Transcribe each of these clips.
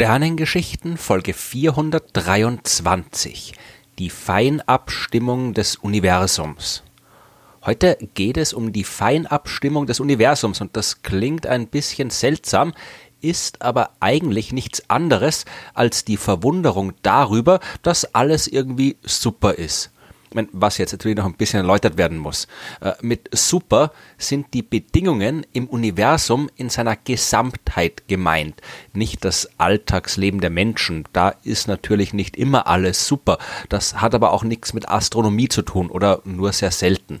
Sternengeschichten Folge 423 Die Feinabstimmung des Universums. Heute geht es um die Feinabstimmung des Universums und das klingt ein bisschen seltsam, ist aber eigentlich nichts anderes als die Verwunderung darüber, dass alles irgendwie super ist was jetzt natürlich noch ein bisschen erläutert werden muss. Äh, mit super sind die Bedingungen im Universum in seiner Gesamtheit gemeint, nicht das Alltagsleben der Menschen. Da ist natürlich nicht immer alles super. Das hat aber auch nichts mit Astronomie zu tun oder nur sehr selten.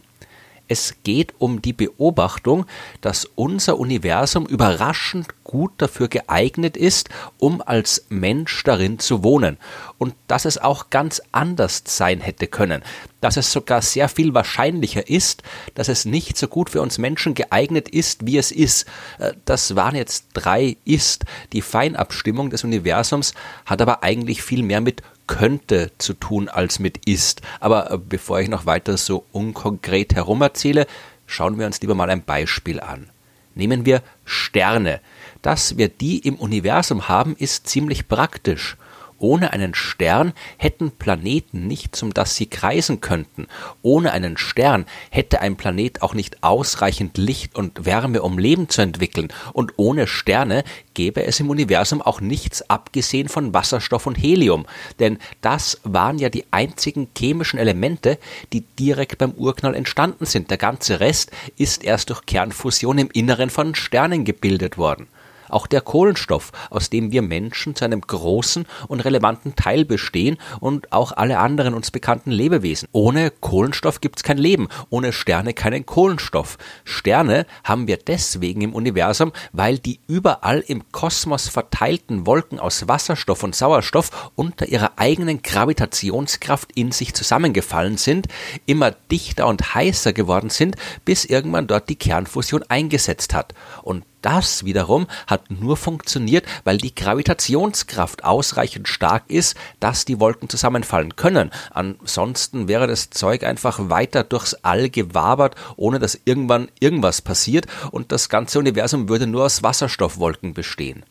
Es geht um die Beobachtung, dass unser Universum überraschend gut dafür geeignet ist, um als Mensch darin zu wohnen. Und dass es auch ganz anders sein hätte können. Dass es sogar sehr viel wahrscheinlicher ist, dass es nicht so gut für uns Menschen geeignet ist, wie es ist. Äh, das waren jetzt drei Ist. Die Feinabstimmung des Universums hat aber eigentlich viel mehr mit könnte zu tun als mit ist. Aber äh, bevor ich noch weiter so unkonkret herumerzähle, schauen wir uns lieber mal ein Beispiel an. Nehmen wir Sterne. Dass wir die im Universum haben, ist ziemlich praktisch. Ohne einen Stern hätten Planeten nichts, um das sie kreisen könnten. Ohne einen Stern hätte ein Planet auch nicht ausreichend Licht und Wärme, um Leben zu entwickeln. Und ohne Sterne gäbe es im Universum auch nichts abgesehen von Wasserstoff und Helium. Denn das waren ja die einzigen chemischen Elemente, die direkt beim Urknall entstanden sind. Der ganze Rest ist erst durch Kernfusion im Inneren von Sternen gebildet worden. Auch der Kohlenstoff, aus dem wir Menschen zu einem großen und relevanten Teil bestehen und auch alle anderen uns bekannten Lebewesen. Ohne Kohlenstoff gibt's kein Leben, ohne Sterne keinen Kohlenstoff. Sterne haben wir deswegen im Universum, weil die überall im Kosmos verteilten Wolken aus Wasserstoff und Sauerstoff unter ihrer eigenen Gravitationskraft in sich zusammengefallen sind, immer dichter und heißer geworden sind, bis irgendwann dort die Kernfusion eingesetzt hat. Und das wiederum hat nur funktioniert, weil die Gravitationskraft ausreichend stark ist, dass die Wolken zusammenfallen können. Ansonsten wäre das Zeug einfach weiter durchs All gewabert, ohne dass irgendwann irgendwas passiert und das ganze Universum würde nur aus Wasserstoffwolken bestehen.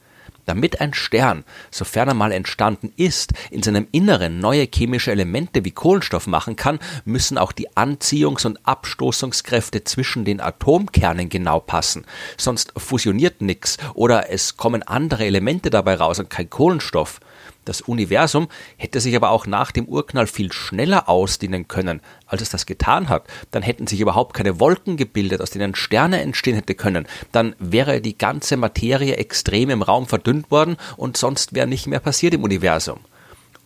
Damit ein Stern, sofern er mal entstanden ist, in seinem Inneren neue chemische Elemente wie Kohlenstoff machen kann, müssen auch die Anziehungs- und Abstoßungskräfte zwischen den Atomkernen genau passen. Sonst fusioniert nichts oder es kommen andere Elemente dabei raus und kein Kohlenstoff. Das Universum hätte sich aber auch nach dem Urknall viel schneller ausdehnen können, als es das getan hat. Dann hätten sich überhaupt keine Wolken gebildet, aus denen Sterne entstehen hätte können. Dann wäre die ganze Materie extrem im Raum verdünnt worden und sonst wäre nicht mehr passiert im Universum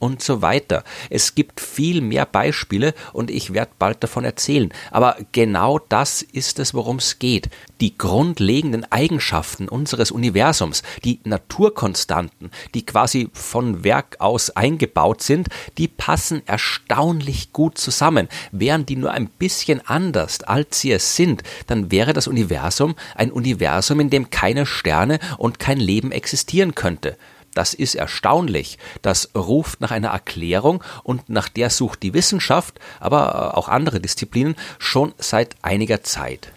und so weiter. Es gibt viel mehr Beispiele und ich werde bald davon erzählen. Aber genau das ist es, worum es geht. Die grundlegenden Eigenschaften unseres Universums, die Naturkonstanten, die quasi von Werk aus eingebaut sind, die passen erstaunlich gut zusammen. Wären die nur ein bisschen anders, als sie es sind, dann wäre das Universum ein Universum, in dem keine Sterne und kein Leben existieren könnte. Das ist erstaunlich. Das ruft nach einer Erklärung und nach der sucht die Wissenschaft, aber auch andere Disziplinen schon seit einiger Zeit.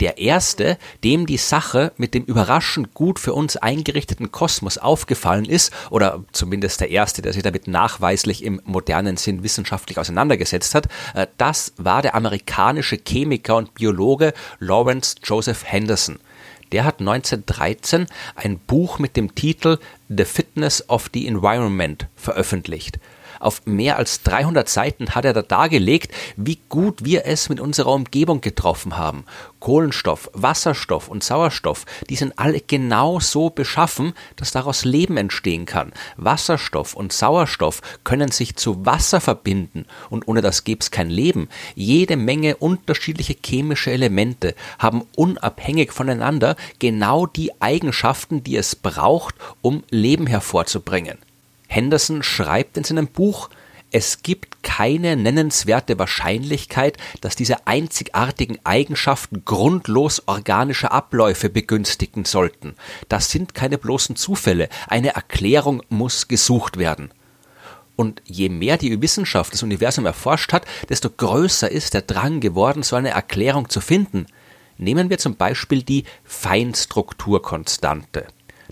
Der erste, dem die Sache mit dem überraschend gut für uns eingerichteten Kosmos aufgefallen ist, oder zumindest der erste, der sich damit nachweislich im modernen Sinn wissenschaftlich auseinandergesetzt hat, äh, das war der amerikanische Chemiker und Biologe Lawrence Joseph Henderson der hat 1913 ein Buch mit dem Titel The Fitness of the Environment veröffentlicht. Auf mehr als 300 Seiten hat er da dargelegt, wie gut wir es mit unserer Umgebung getroffen haben. Kohlenstoff, Wasserstoff und Sauerstoff, die sind alle genau so beschaffen, dass daraus Leben entstehen kann. Wasserstoff und Sauerstoff können sich zu Wasser verbinden und ohne das gäbe es kein Leben. Jede Menge unterschiedliche chemische Elemente haben unabhängig voneinander genau die Eigenschaften, die es braucht, um Leben hervorzubringen. Henderson schreibt in seinem Buch, es gibt keine nennenswerte Wahrscheinlichkeit, dass diese einzigartigen Eigenschaften grundlos organische Abläufe begünstigen sollten. Das sind keine bloßen Zufälle. Eine Erklärung muss gesucht werden. Und je mehr die Wissenschaft das Universum erforscht hat, desto größer ist der Drang geworden, so eine Erklärung zu finden. Nehmen wir zum Beispiel die Feinstrukturkonstante.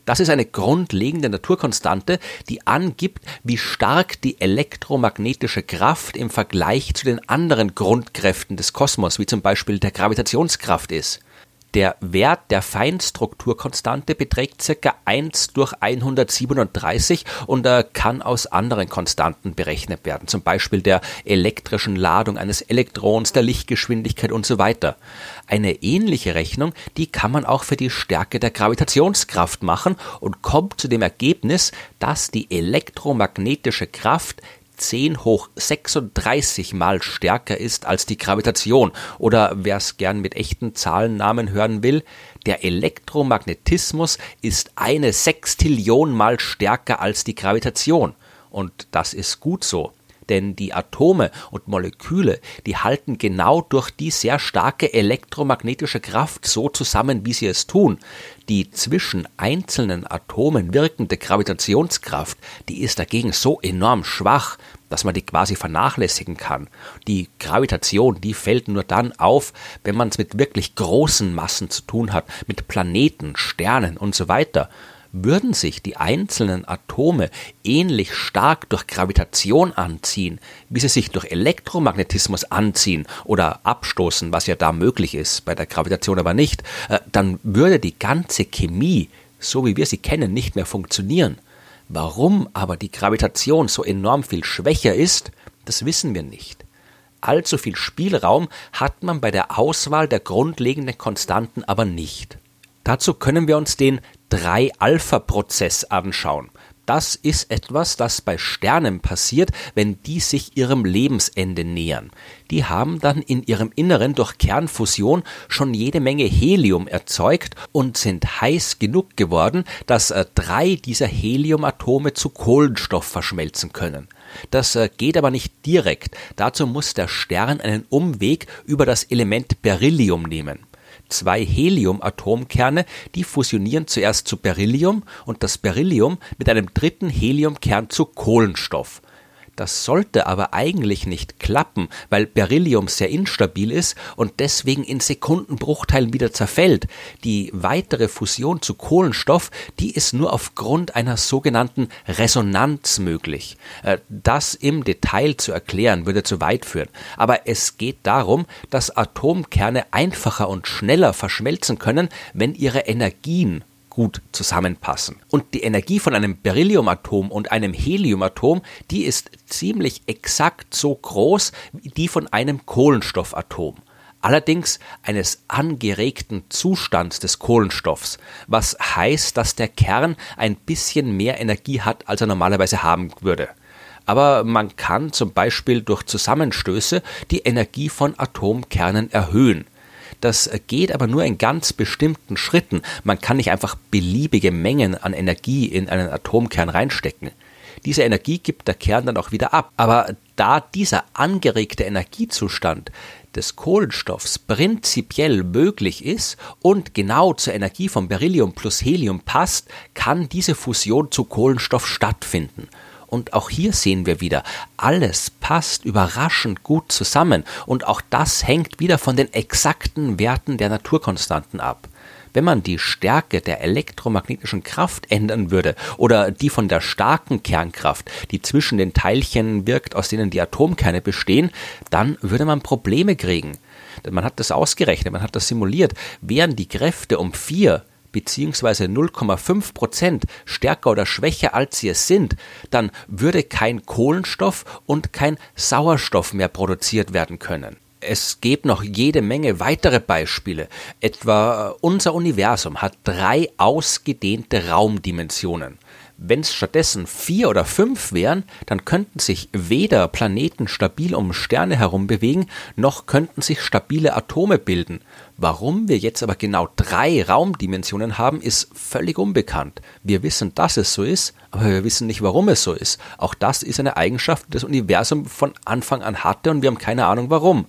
Das ist eine grundlegende Naturkonstante, die angibt, wie stark die elektromagnetische Kraft im Vergleich zu den anderen Grundkräften des Kosmos, wie zum Beispiel der Gravitationskraft ist. Der Wert der Feinstrukturkonstante beträgt ca. 1 durch 137 und er kann aus anderen Konstanten berechnet werden, zum Beispiel der elektrischen Ladung eines Elektrons, der Lichtgeschwindigkeit und so weiter. Eine ähnliche Rechnung, die kann man auch für die Stärke der Gravitationskraft machen und kommt zu dem Ergebnis, dass die elektromagnetische Kraft 10 hoch 36 mal stärker ist als die Gravitation. Oder wer es gern mit echten Zahlennamen hören will, der Elektromagnetismus ist eine Sextillion mal stärker als die Gravitation. Und das ist gut so denn die Atome und Moleküle, die halten genau durch die sehr starke elektromagnetische Kraft so zusammen, wie sie es tun. Die zwischen einzelnen Atomen wirkende Gravitationskraft, die ist dagegen so enorm schwach, dass man die quasi vernachlässigen kann. Die Gravitation, die fällt nur dann auf, wenn man es mit wirklich großen Massen zu tun hat, mit Planeten, Sternen und so weiter. Würden sich die einzelnen Atome ähnlich stark durch Gravitation anziehen, wie sie sich durch Elektromagnetismus anziehen oder abstoßen, was ja da möglich ist, bei der Gravitation aber nicht, äh, dann würde die ganze Chemie, so wie wir sie kennen, nicht mehr funktionieren. Warum aber die Gravitation so enorm viel schwächer ist, das wissen wir nicht. Allzu viel Spielraum hat man bei der Auswahl der grundlegenden Konstanten aber nicht. Dazu können wir uns den 3-Alpha-Prozess anschauen. Das ist etwas, das bei Sternen passiert, wenn die sich ihrem Lebensende nähern. Die haben dann in ihrem Inneren durch Kernfusion schon jede Menge Helium erzeugt und sind heiß genug geworden, dass äh, drei dieser Heliumatome zu Kohlenstoff verschmelzen können. Das äh, geht aber nicht direkt. Dazu muss der Stern einen Umweg über das Element Beryllium nehmen zwei Helium-Atomkerne, die fusionieren zuerst zu Beryllium und das Beryllium mit einem dritten Heliumkern zu Kohlenstoff. Das sollte aber eigentlich nicht klappen, weil Beryllium sehr instabil ist und deswegen in Sekundenbruchteilen wieder zerfällt. Die weitere Fusion zu Kohlenstoff, die ist nur aufgrund einer sogenannten Resonanz möglich. Äh, das im Detail zu erklären würde zu weit führen. Aber es geht darum, dass Atomkerne einfacher und schneller verschmelzen können, wenn ihre Energien gut zusammenpassen. Und die Energie von einem Berylliumatom und einem Heliumatom, die ist ziemlich exakt so groß wie die von einem Kohlenstoffatom allerdings eines angeregten Zustands des Kohlenstoffs, was heißt, dass der Kern ein bisschen mehr Energie hat, als er normalerweise haben würde. Aber man kann zum Beispiel durch Zusammenstöße die Energie von Atomkernen erhöhen. Das geht aber nur in ganz bestimmten Schritten. Man kann nicht einfach beliebige Mengen an Energie in einen Atomkern reinstecken. Diese Energie gibt der Kern dann auch wieder ab. Aber da dieser angeregte Energiezustand des Kohlenstoffs prinzipiell möglich ist und genau zur Energie von Beryllium plus Helium passt, kann diese Fusion zu Kohlenstoff stattfinden. Und auch hier sehen wir wieder, alles passt überraschend gut zusammen und auch das hängt wieder von den exakten Werten der Naturkonstanten ab. Wenn man die Stärke der elektromagnetischen Kraft ändern würde oder die von der starken Kernkraft, die zwischen den Teilchen wirkt, aus denen die Atomkerne bestehen, dann würde man Probleme kriegen. Man hat das ausgerechnet, man hat das simuliert. Wären die Kräfte um vier beziehungsweise 0,5 Prozent stärker oder schwächer als sie es sind, dann würde kein Kohlenstoff und kein Sauerstoff mehr produziert werden können. Es gibt noch jede Menge weitere Beispiele. Etwa äh, unser Universum hat drei ausgedehnte Raumdimensionen. Wenn es stattdessen vier oder fünf wären, dann könnten sich weder Planeten stabil um Sterne herum bewegen, noch könnten sich stabile Atome bilden. Warum wir jetzt aber genau drei Raumdimensionen haben, ist völlig unbekannt. Wir wissen, dass es so ist, aber wir wissen nicht, warum es so ist. Auch das ist eine Eigenschaft, die das Universum von Anfang an hatte und wir haben keine Ahnung warum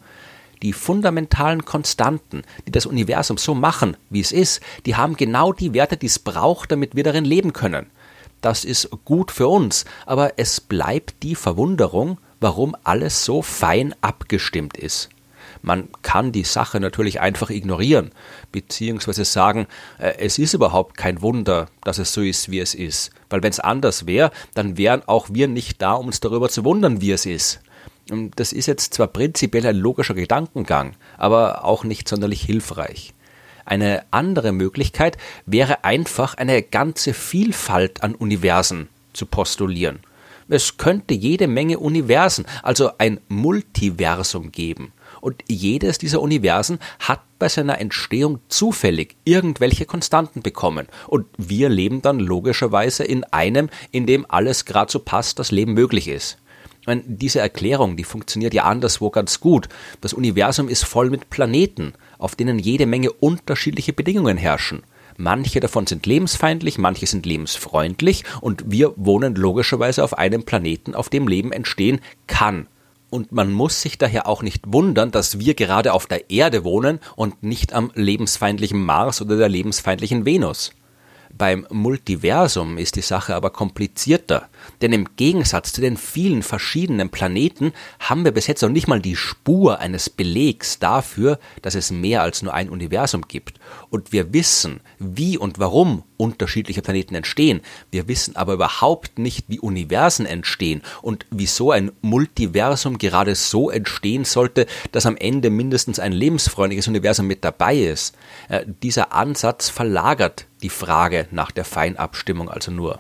die fundamentalen Konstanten, die das Universum so machen, wie es ist, die haben genau die Werte, die es braucht, damit wir darin leben können das ist gut für uns, aber es bleibt die Verwunderung, warum alles so fein abgestimmt ist. Man kann die Sache natürlich einfach ignorieren, beziehungsweise sagen, äh, es ist überhaupt kein Wunder, dass es so ist, wie es ist. Weil wenn es anders wäre, dann wären auch wir nicht da, um uns darüber zu wundern, wie es ist. Und das ist jetzt zwar prinzipiell ein logischer Gedankengang, aber auch nicht sonderlich hilfreich. Eine andere Möglichkeit wäre einfach eine ganze Vielfalt an Universen zu postulieren. Es könnte jede Menge Universen, also ein Multiversum geben. Und jedes dieser Universen hat bei seiner Entstehung zufällig irgendwelche Konstanten bekommen. Und wir leben dann logischerweise in einem, in dem alles gerade so passt, dass Leben möglich ist. Meine, diese Erklärung, die funktioniert ja anderswo ganz gut. Das Universum ist voll mit Planeten, auf denen jede Menge unterschiedliche Bedingungen herrschen. Manche davon sind lebensfeindlich, manche sind lebensfreundlich und wir wohnen logischerweise auf einem Planeten, auf dem Leben entstehen kann. Und man muss sich daher auch nicht wundern, dass wir gerade auf der Erde wohnen und nicht am lebensfeindlichen Mars oder der lebensfeindlichen Venus. Beim Multiversum ist die Sache aber komplizierter, denn im Gegensatz zu den vielen verschiedenen Planeten haben wir bis jetzt noch nicht mal die Spur eines Belegs dafür, dass es mehr als nur ein Universum gibt. Und wir wissen, wie und warum unterschiedliche Planeten entstehen. Wir wissen aber überhaupt nicht, wie Universen entstehen und wieso ein Multiversum gerade so entstehen sollte, dass am Ende mindestens ein lebensfreundliches Universum mit dabei ist. Äh, dieser Ansatz verlagert die Frage nach der Feinabstimmung also nur.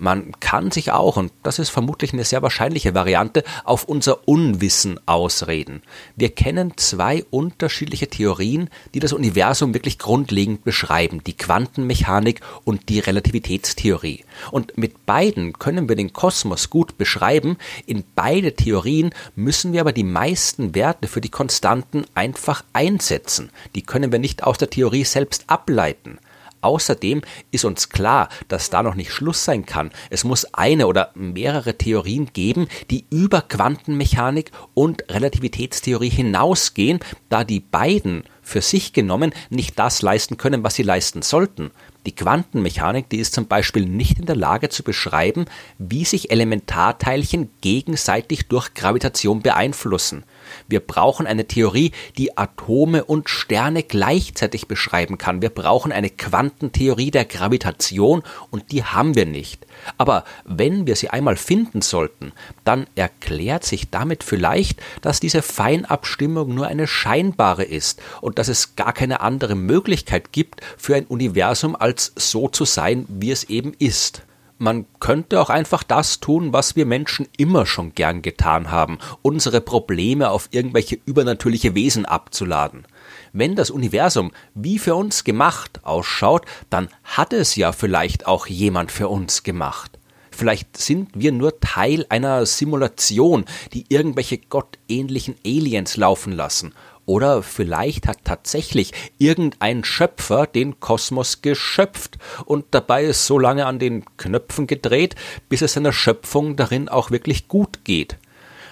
Man kann sich auch, und das ist vermutlich eine sehr wahrscheinliche Variante, auf unser Unwissen ausreden. Wir kennen zwei unterschiedliche Theorien, die das Universum wirklich grundlegend beschreiben, die Quantenmechanik und die Relativitätstheorie. Und mit beiden können wir den Kosmos gut beschreiben, in beide Theorien müssen wir aber die meisten Werte für die Konstanten einfach einsetzen. Die können wir nicht aus der Theorie selbst ableiten. Außerdem ist uns klar, dass da noch nicht Schluss sein kann. Es muss eine oder mehrere Theorien geben, die über Quantenmechanik und Relativitätstheorie hinausgehen, da die beiden für sich genommen nicht das leisten können, was sie leisten sollten. Die Quantenmechanik, die ist zum Beispiel nicht in der Lage zu beschreiben, wie sich Elementarteilchen gegenseitig durch Gravitation beeinflussen. Wir brauchen eine Theorie, die Atome und Sterne gleichzeitig beschreiben kann. Wir brauchen eine Quantentheorie der Gravitation und die haben wir nicht. Aber wenn wir sie einmal finden sollten, dann erklärt sich damit vielleicht, dass diese Feinabstimmung nur eine scheinbare ist und dass es gar keine andere Möglichkeit gibt für ein Universum als so zu sein, wie es eben ist. Man könnte auch einfach das tun, was wir Menschen immer schon gern getan haben, unsere Probleme auf irgendwelche übernatürliche Wesen abzuladen. Wenn das Universum wie für uns gemacht ausschaut, dann hat es ja vielleicht auch jemand für uns gemacht. Vielleicht sind wir nur Teil einer Simulation, die irgendwelche gottähnlichen Aliens laufen lassen oder vielleicht hat tatsächlich irgendein Schöpfer den Kosmos geschöpft und dabei so lange an den Knöpfen gedreht, bis es seiner Schöpfung darin auch wirklich gut geht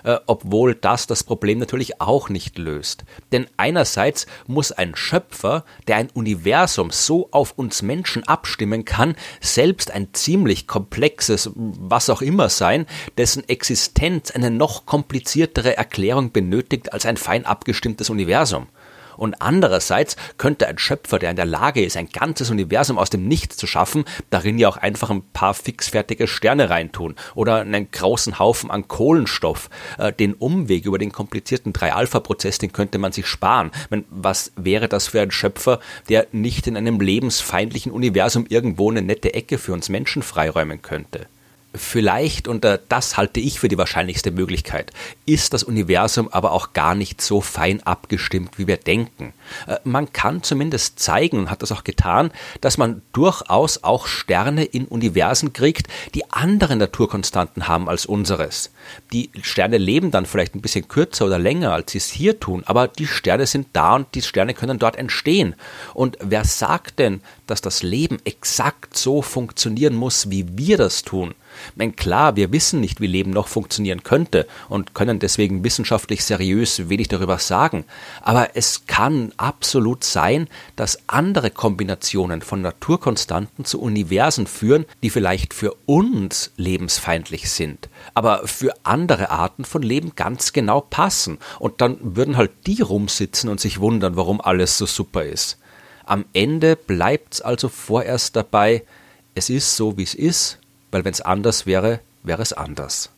äh, obwohl das das Problem natürlich auch nicht löst. Denn einerseits muss ein Schöpfer, der ein Universum so auf uns Menschen abstimmen kann, selbst ein ziemlich komplexes was auch immer sein, dessen Existenz eine noch kompliziertere Erklärung benötigt als ein fein abgestimmtes Universum. Und andererseits könnte ein Schöpfer, der in der Lage ist, ein ganzes Universum aus dem Nichts zu schaffen, darin ja auch einfach ein paar fixfertige Sterne reintun oder einen großen Haufen an Kohlenstoff. Äh, den Umweg über den komplizierten 3-Alpha-Prozess, den könnte man sich sparen. Meine, was wäre das für ein Schöpfer, der nicht in einem lebensfeindlichen Universum irgendwo eine nette Ecke für uns Menschen freiräumen könnte? Vielleicht, und äh, das halte ich für die wahrscheinlichste Möglichkeit, ist das Universum aber auch gar nicht so fein abgestimmt, wie wir denken. Äh, man kann zumindest zeigen, und hat das auch getan, dass man durchaus auch Sterne in Universen kriegt, die andere Naturkonstanten haben als unseres. Die Sterne leben dann vielleicht ein bisschen kürzer oder länger, als sie es hier tun, aber die Sterne sind da und die Sterne können dort entstehen. Und wer sagt denn, dass das Leben exakt so funktionieren muss, wie wir das tun? Mein klar, wir wissen nicht, wie Leben noch funktionieren könnte und können deswegen wissenschaftlich seriös wenig darüber sagen. Aber es kann absolut sein, dass andere Kombinationen von Naturkonstanten zu Universen führen, die vielleicht für uns lebensfeindlich sind, aber für andere Arten von Leben ganz genau passen. Und dann würden halt die rumsitzen und sich wundern, warum alles so super ist. Am Ende bleibt's also vorerst dabei, es ist so, wie es ist, weil wenn es anders wäre, wäre es anders.